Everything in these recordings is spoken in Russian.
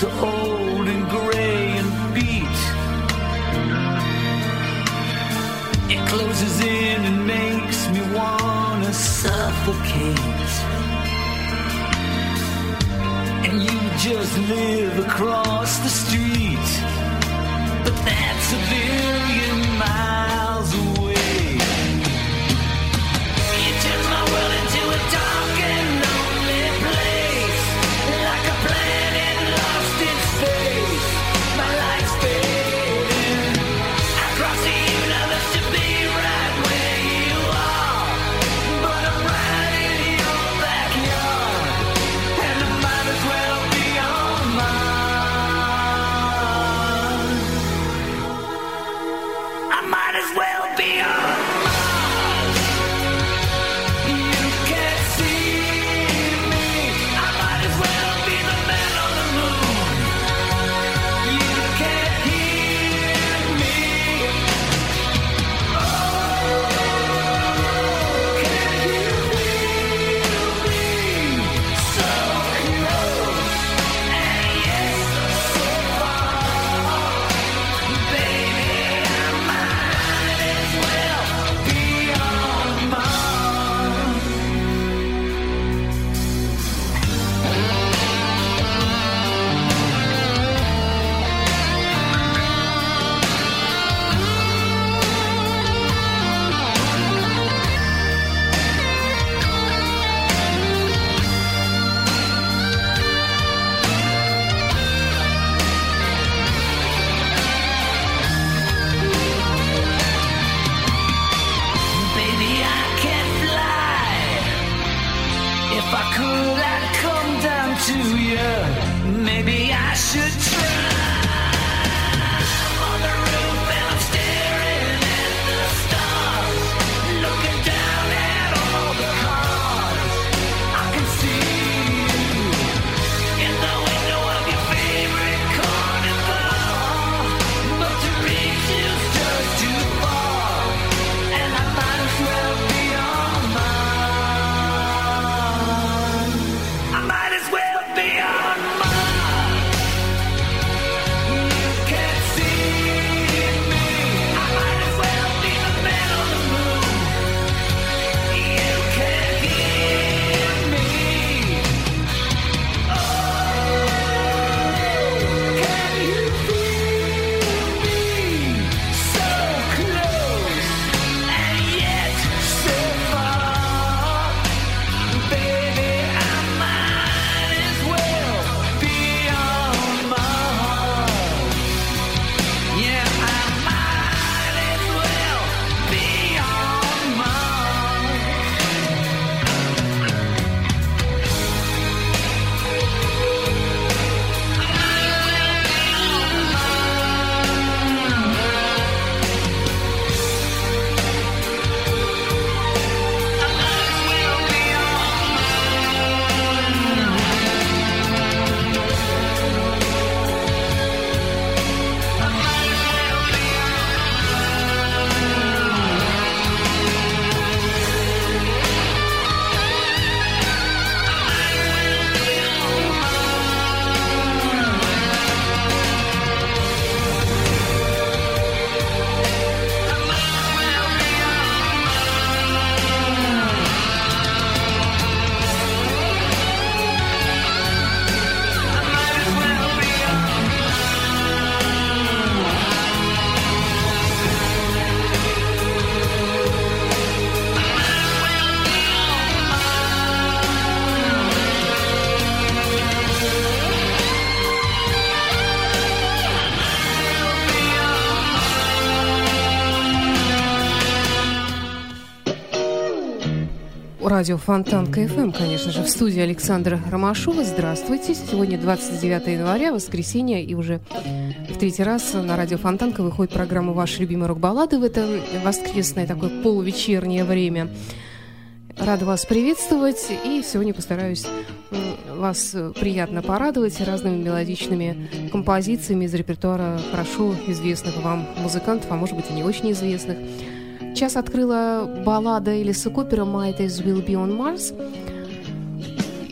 so old and gray and beat. It closes in and makes me wanna suffocate. And you just live across the street, but that's a billion. Радио Фонтанка FM, конечно же, в студии Александра Ромашова. Здравствуйте. Сегодня 29 января, воскресенье, и уже в третий раз на радио Фонтанка выходит программа «Ваши любимые рок-баллады» в это воскресное такое полувечернее время. Рада вас приветствовать, и сегодня постараюсь вас приятно порадовать разными мелодичными композициями из репертуара хорошо известных вам музыкантов, а может быть и не очень известных. Час открыла баллада Элиса Купера «Might as will be on Mars».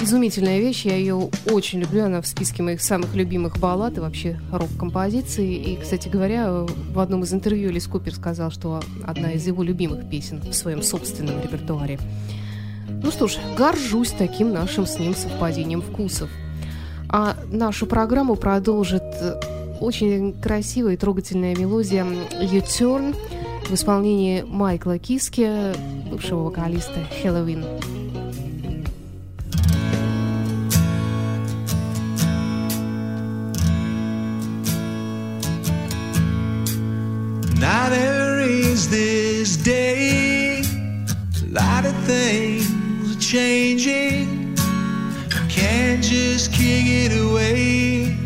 Изумительная вещь, я ее очень люблю, она в списке моих самых любимых баллад и вообще рок-композиций. И, кстати говоря, в одном из интервью Элис Купер сказал, что одна из его любимых песен в своем собственном репертуаре. Ну что ж, горжусь таким нашим с ним совпадением вкусов. А нашу программу продолжит очень красивая и трогательная мелодия «U-Turn», в исполнении Майкла Киски, бывшего вокалиста Хэллоуин. Now there is this day, a lot of things are changing. Can't just kick it away.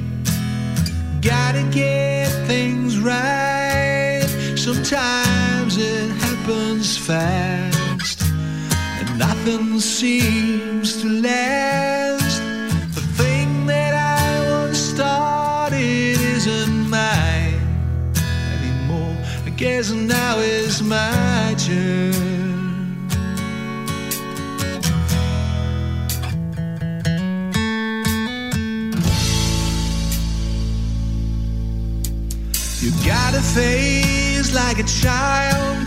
Gotta get things right. Sometimes fast, and nothing seems to last. The thing that I once started isn't mine anymore. I guess now is my turn. You got a face like a child,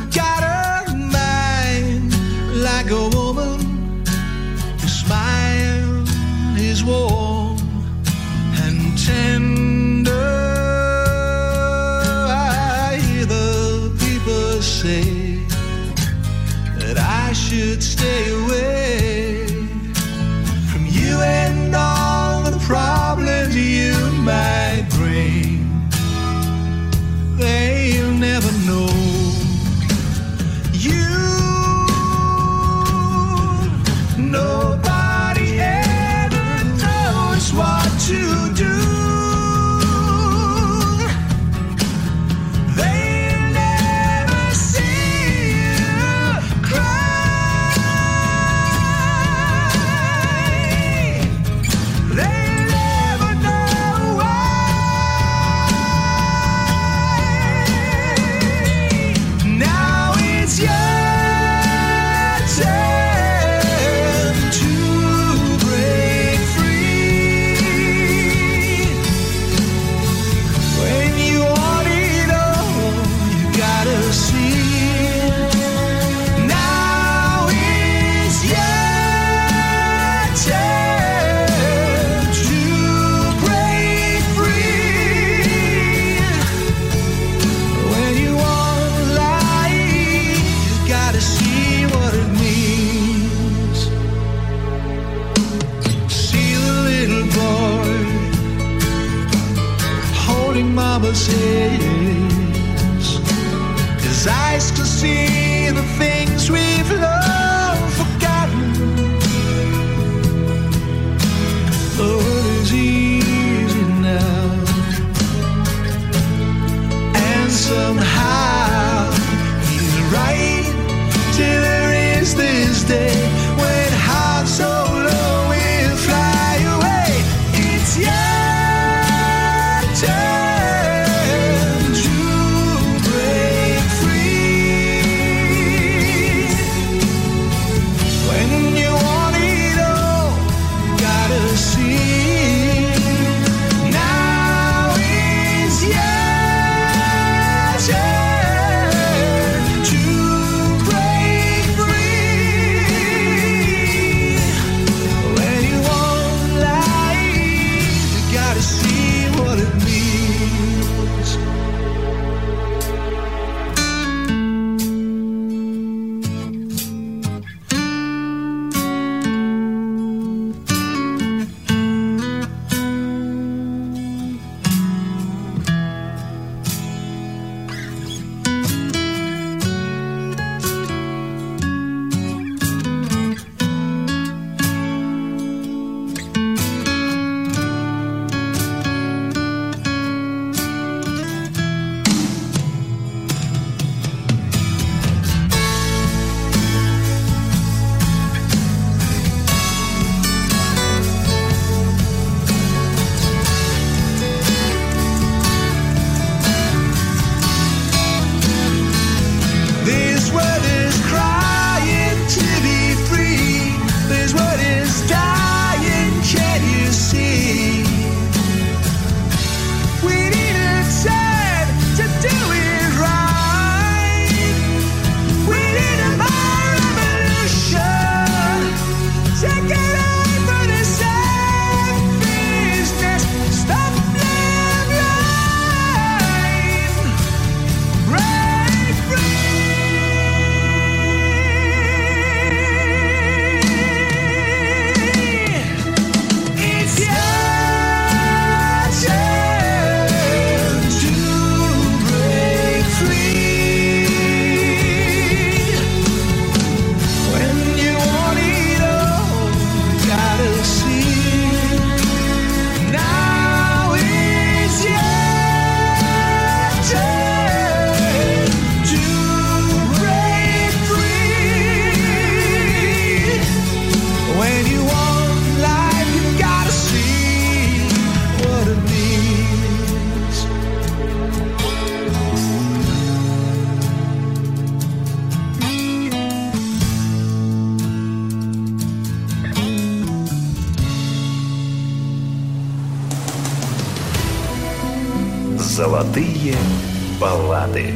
Золотые баллады.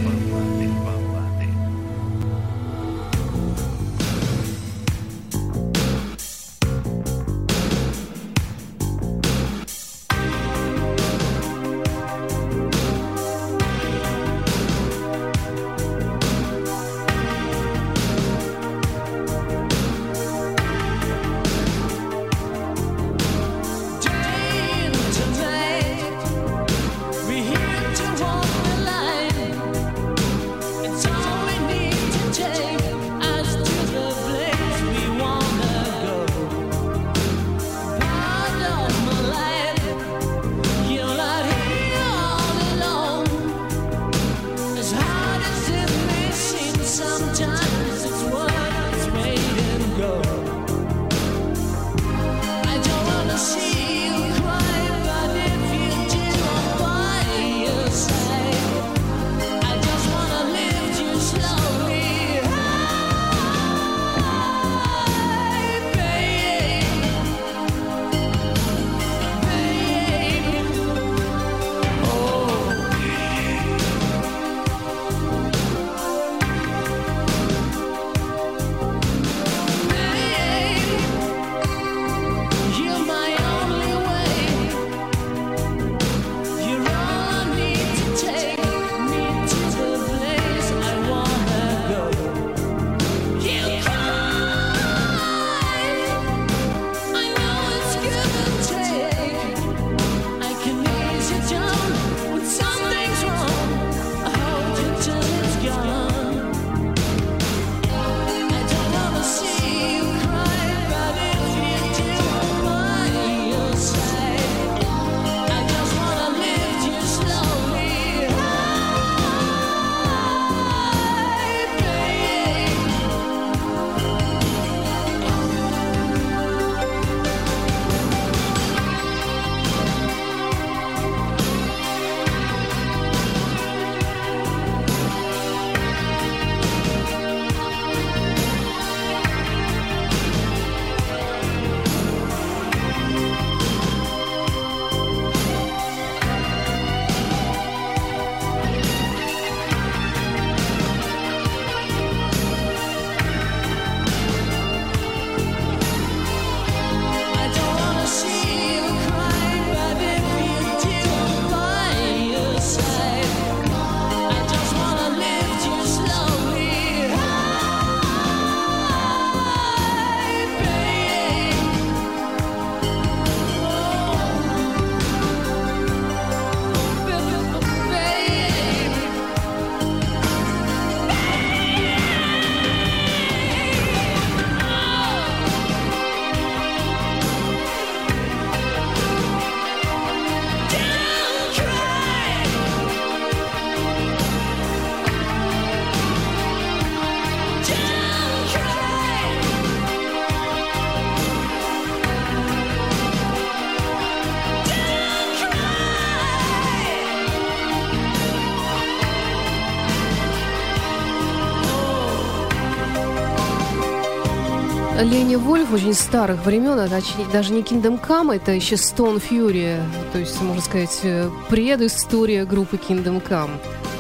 Ленни Вольф очень старых времен, оч- даже не Kingdom Come, это еще Stone Fury, то есть, можно сказать, э, предыстория группы Kingdom Come.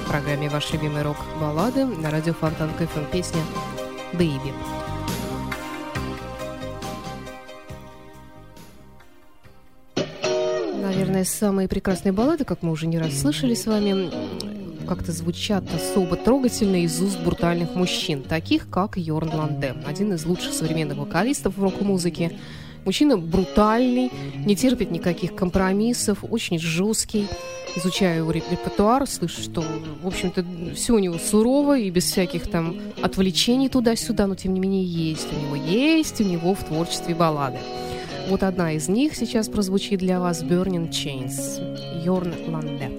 В программе «Ваши любимые рок-баллады» на радио Фонтанка FM песня «Baby». Наверное, самые прекрасные баллады, как мы уже не раз слышали с вами, как-то звучат особо трогательно из уст брутальных мужчин, таких как Йорн Ланде, один из лучших современных вокалистов в рок-музыке. Мужчина брутальный, не терпит никаких компромиссов, очень жесткий. Изучаю его реп- репертуар, слышу, что, в общем-то, все у него сурово и без всяких там отвлечений туда-сюда, но тем не менее есть у него, есть у него в творчестве баллады. Вот одна из них сейчас прозвучит для вас Burning Chains, Йорн Ланде.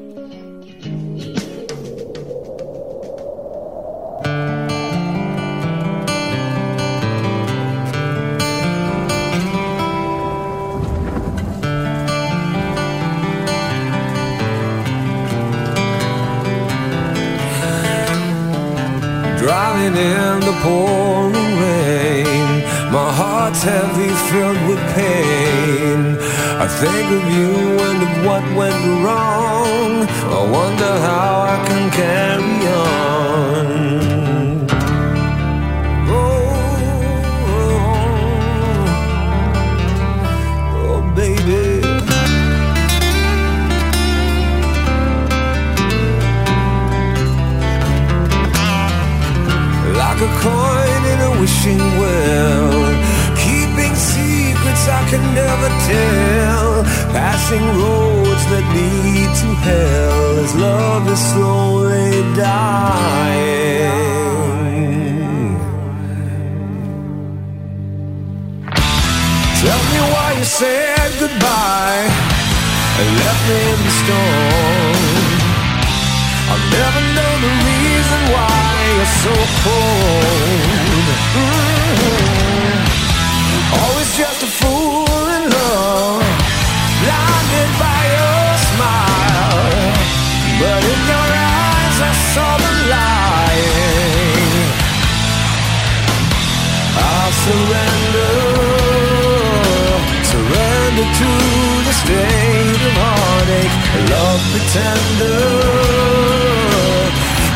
Driving in the pouring rain, my heart's heavy, filled with pain. I think of you and of what went wrong. I wonder how I can carry on. Wishing well. Keeping secrets I can never tell. Passing roads that lead to hell as love is slowly dying. Tell me why you said goodbye and left me in the storm. I'll never know the reason why you're so cold. Pretender.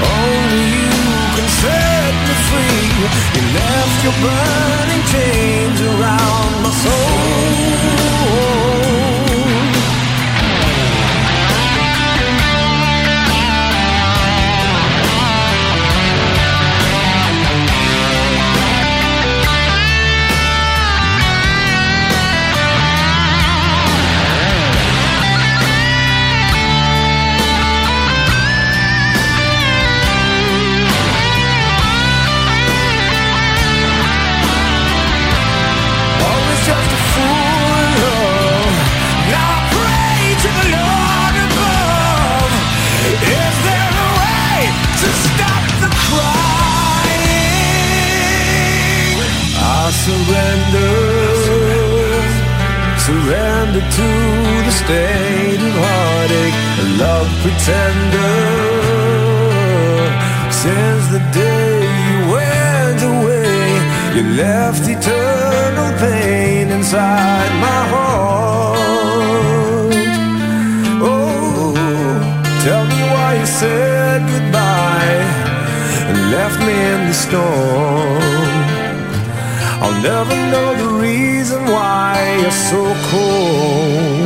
Only you can me free. You left your burning chains around my soul. To the state of heartache, a love pretender. Since the day you went away, you left eternal pain inside my heart. Oh, tell me why you said goodbye and left me in the storm. Never know the reason why you're so cold.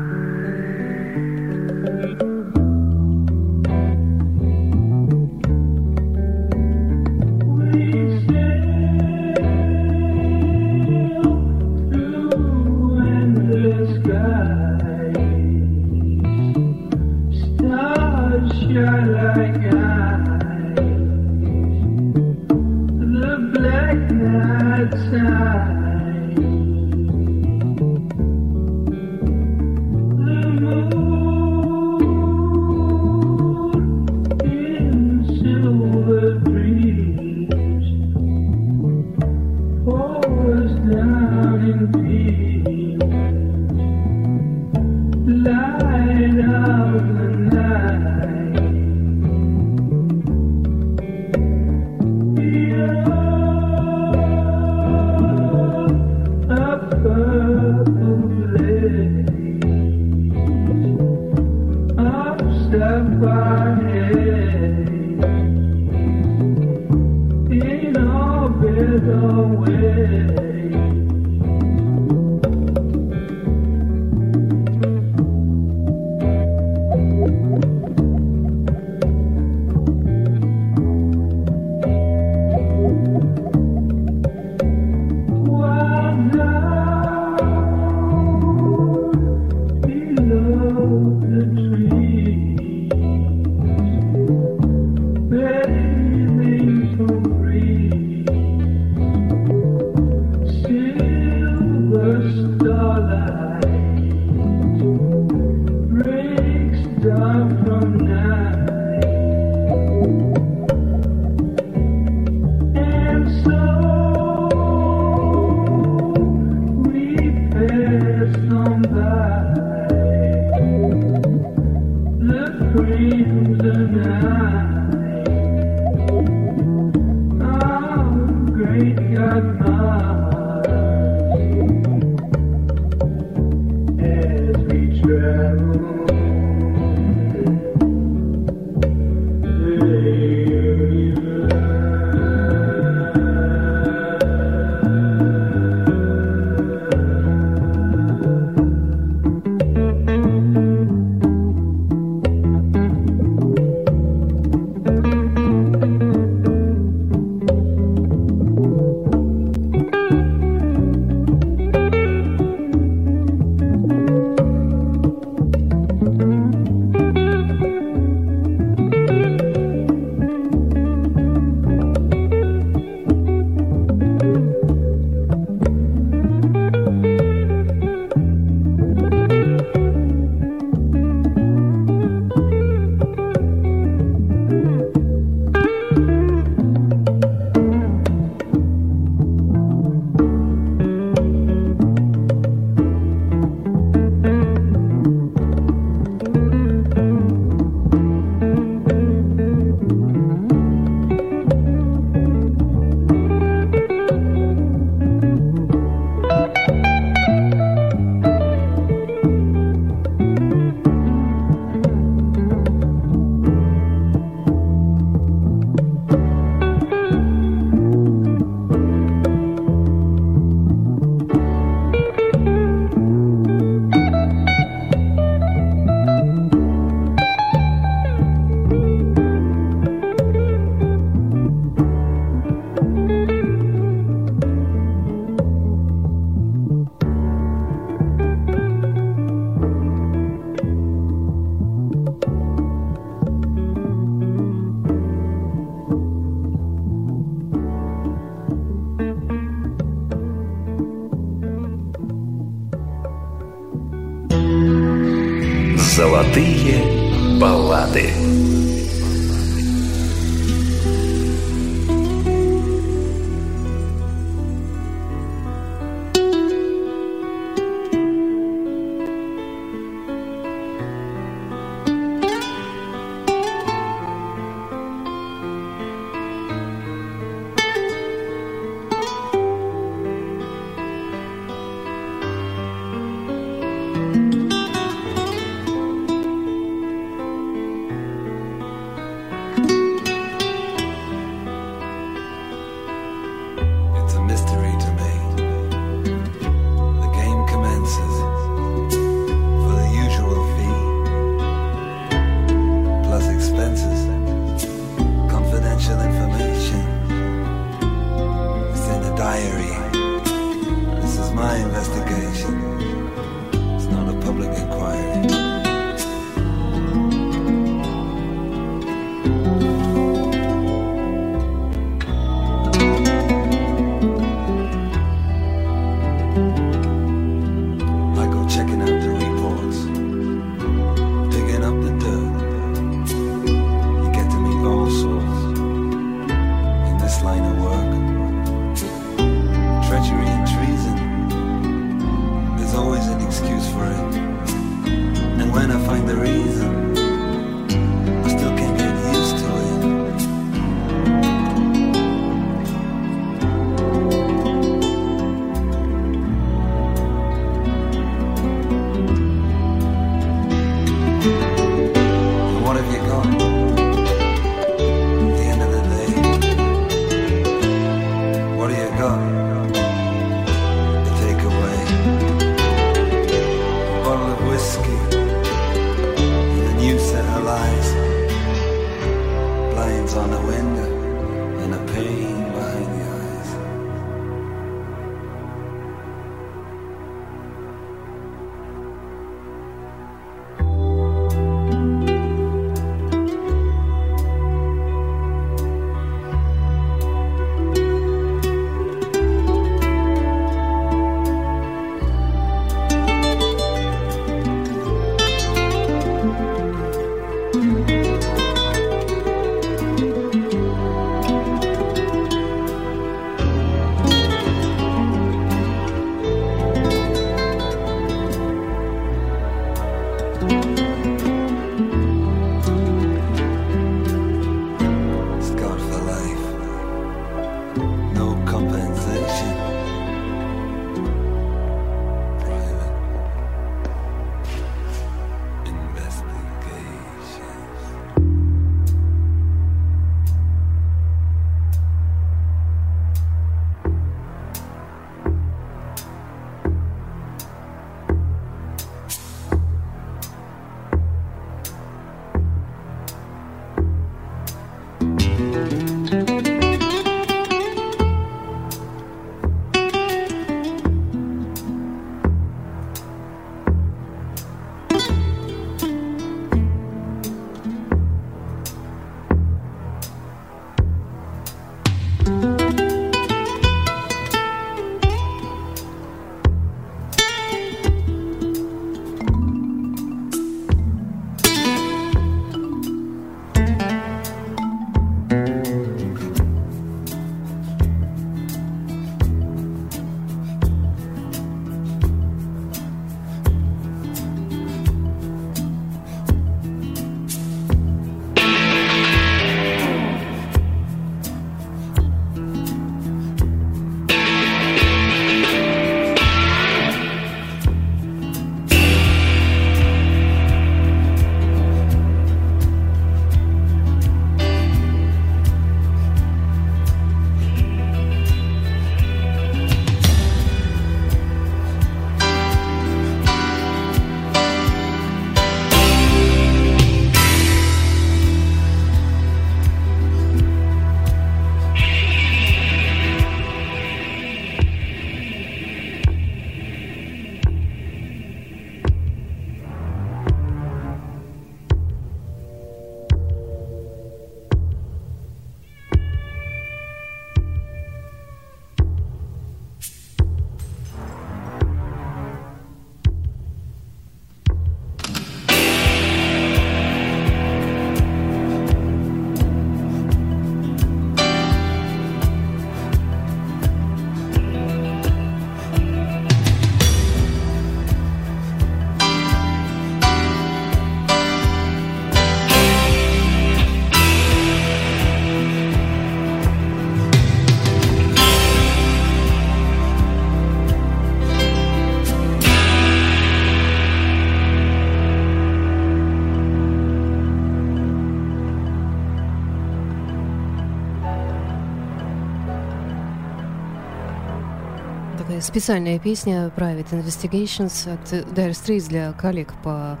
специальная песня Private Investigations от Dire Straits для коллег по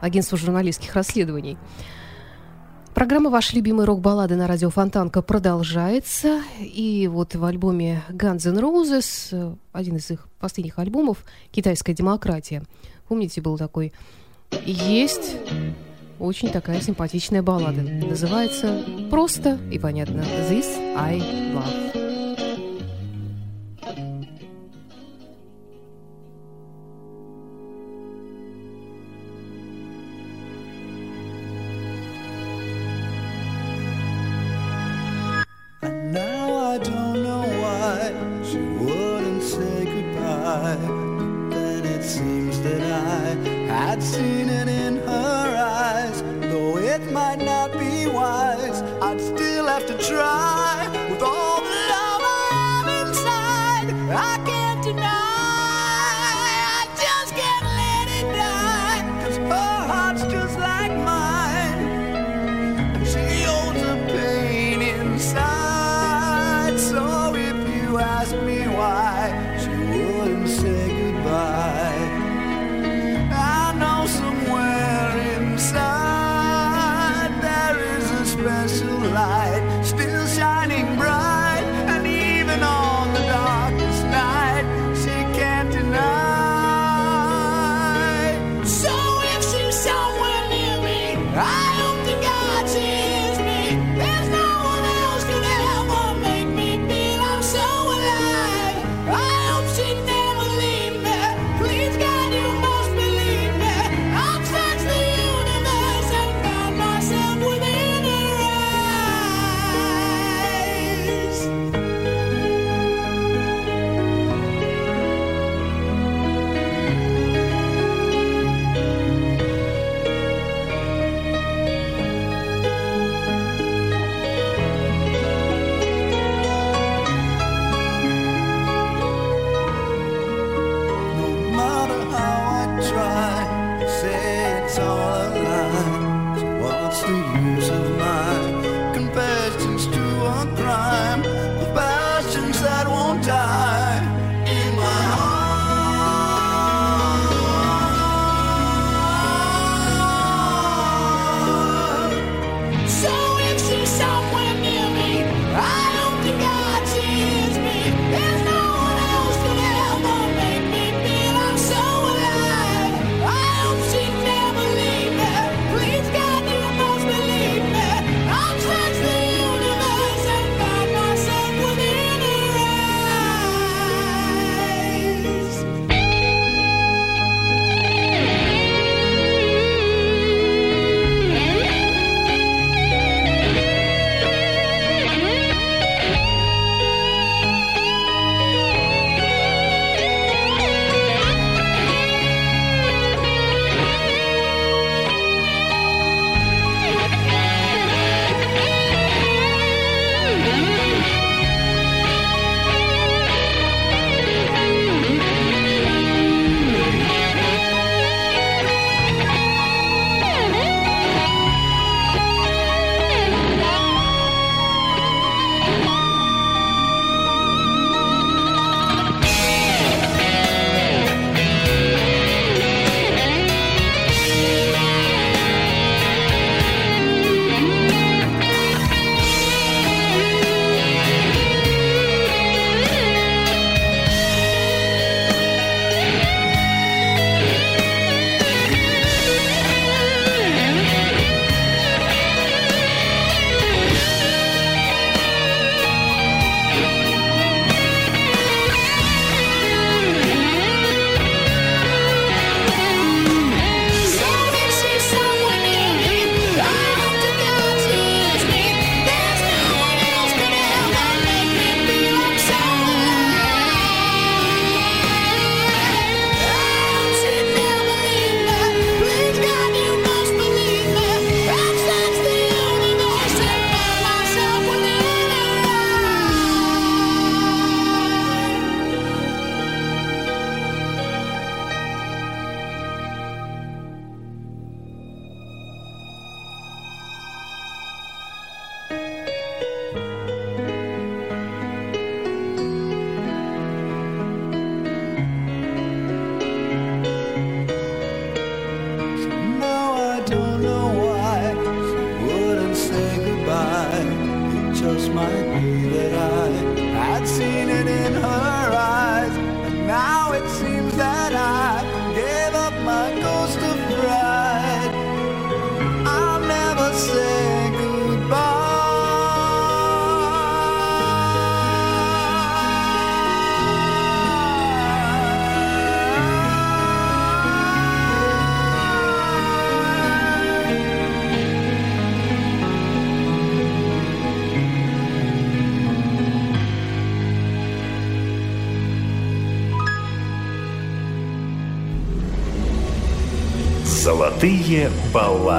агентству журналистских расследований. Программа ваш любимые рок-баллады» на радио Фонтанка продолжается. И вот в альбоме Guns N' Roses, один из их последних альбомов, «Китайская демократия». Помните, был такой? Есть очень такая симпатичная баллада. Называется просто и понятно «This I Love». So.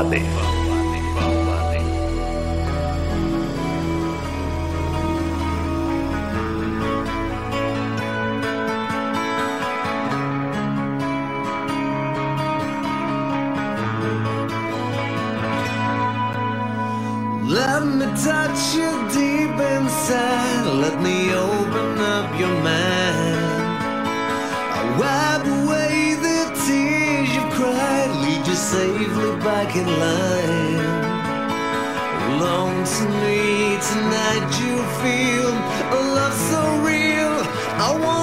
Let me touch you deep inside. Let me open. like a lion. Long to me tonight, you feel a love so real. I want.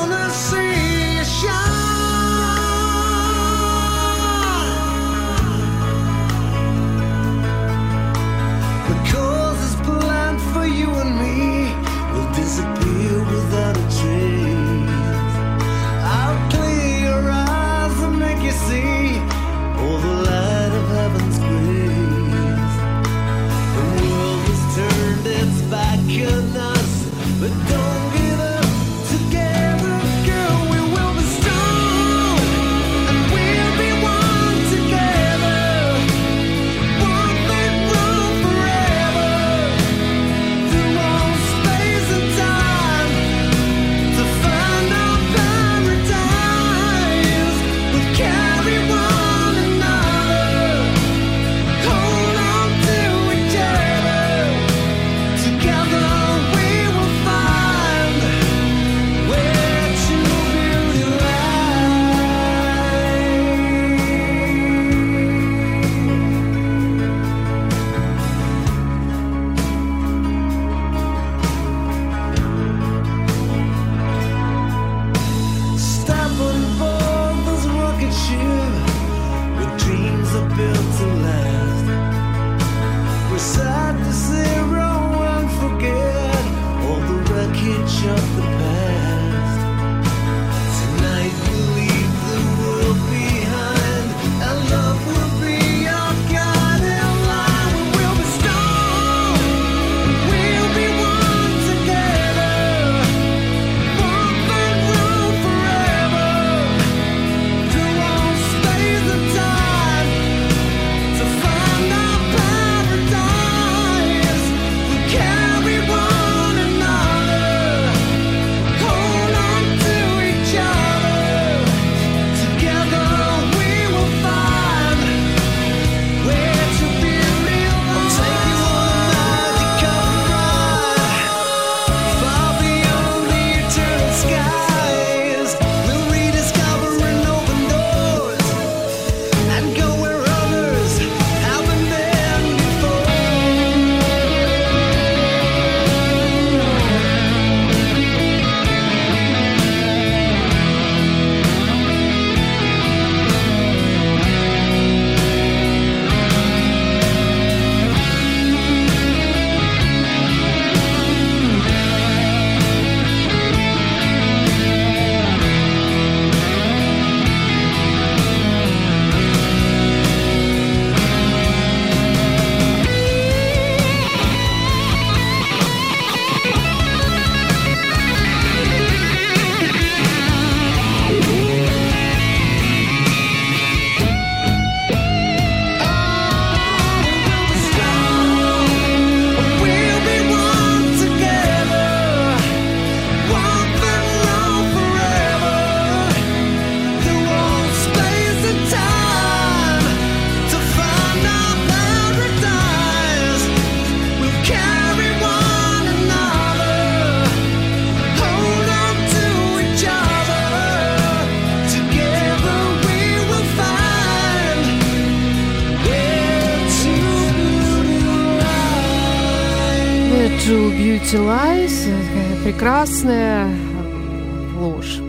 Такая прекрасная э, ложь.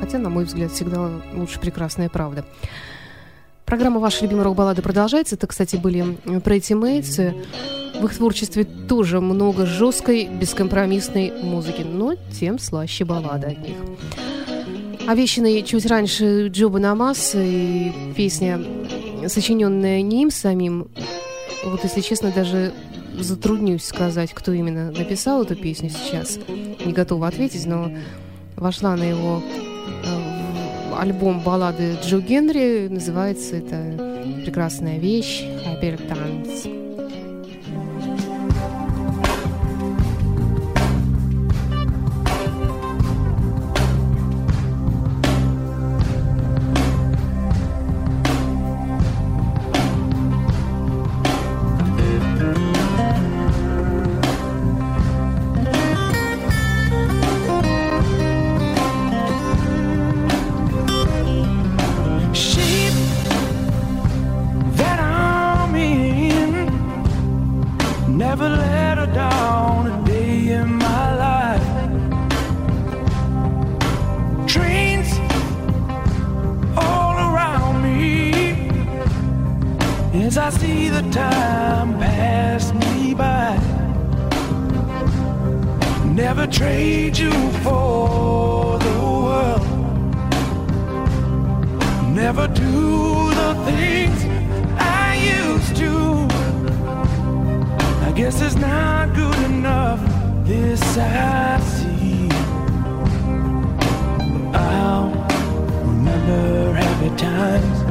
Хотя, на мой взгляд, всегда лучше прекрасная правда. Программа «Ваша любимая рок-баллада» продолжается. Это, кстати, были Pretty Mates. В их творчестве тоже много жесткой, бескомпромиссной музыки, но тем слаще баллада от них. Овещанный чуть раньше Джоба Намас и песня, сочиненная не им самим, вот если честно, даже затруднюсь сказать, кто именно написал эту песню сейчас. Не готова ответить, но вошла на его э, альбом баллады Джо Генри. Называется это прекрасная вещь «Hyper Dance». I see the time pass me by. Never trade you for the world. Never do the things I used to. I guess it's not good enough. This I see. I'll remember happy times.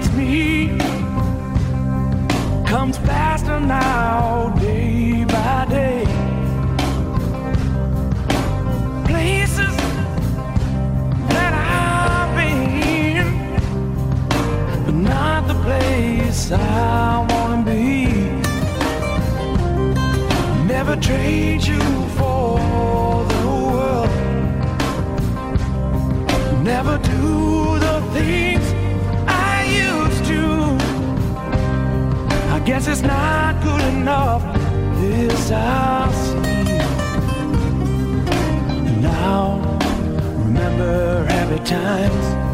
Hits me. Comes faster now day by day. Places that i've been but not the place i want to be. Never trade you for the world. Never do This is not good enough. This I see. And now, remember every time.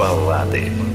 Баллады.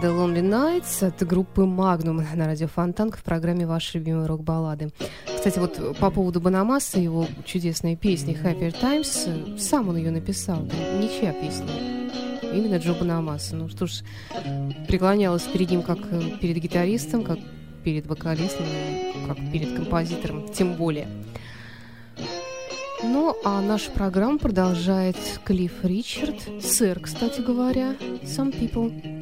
баллады Lonely Nights от группы Magnum на радио Фонтанка в программе «Ваши любимые рок-баллады». Кстати, вот по поводу Банамаса, его чудесной песни Happy Times», сам он ее написал, ничья песня. Именно Джо Банамаса. Ну что ж, преклонялась перед ним как э, перед гитаристом, как перед вокалистом, э, как перед композитором, тем более. Ну, а нашу программу продолжает Клифф Ричард. Сэр, кстати говоря, Some People.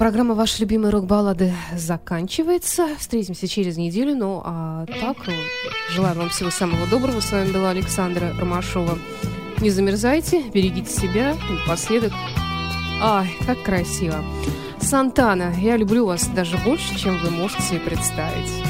Программа «Ваши любимые рок-баллады» заканчивается. Встретимся через неделю. Ну, а так, э, желаю вам всего самого доброго. С вами была Александра Ромашова. Не замерзайте, берегите себя. Последок. ай, как красиво. Сантана, я люблю вас даже больше, чем вы можете себе представить.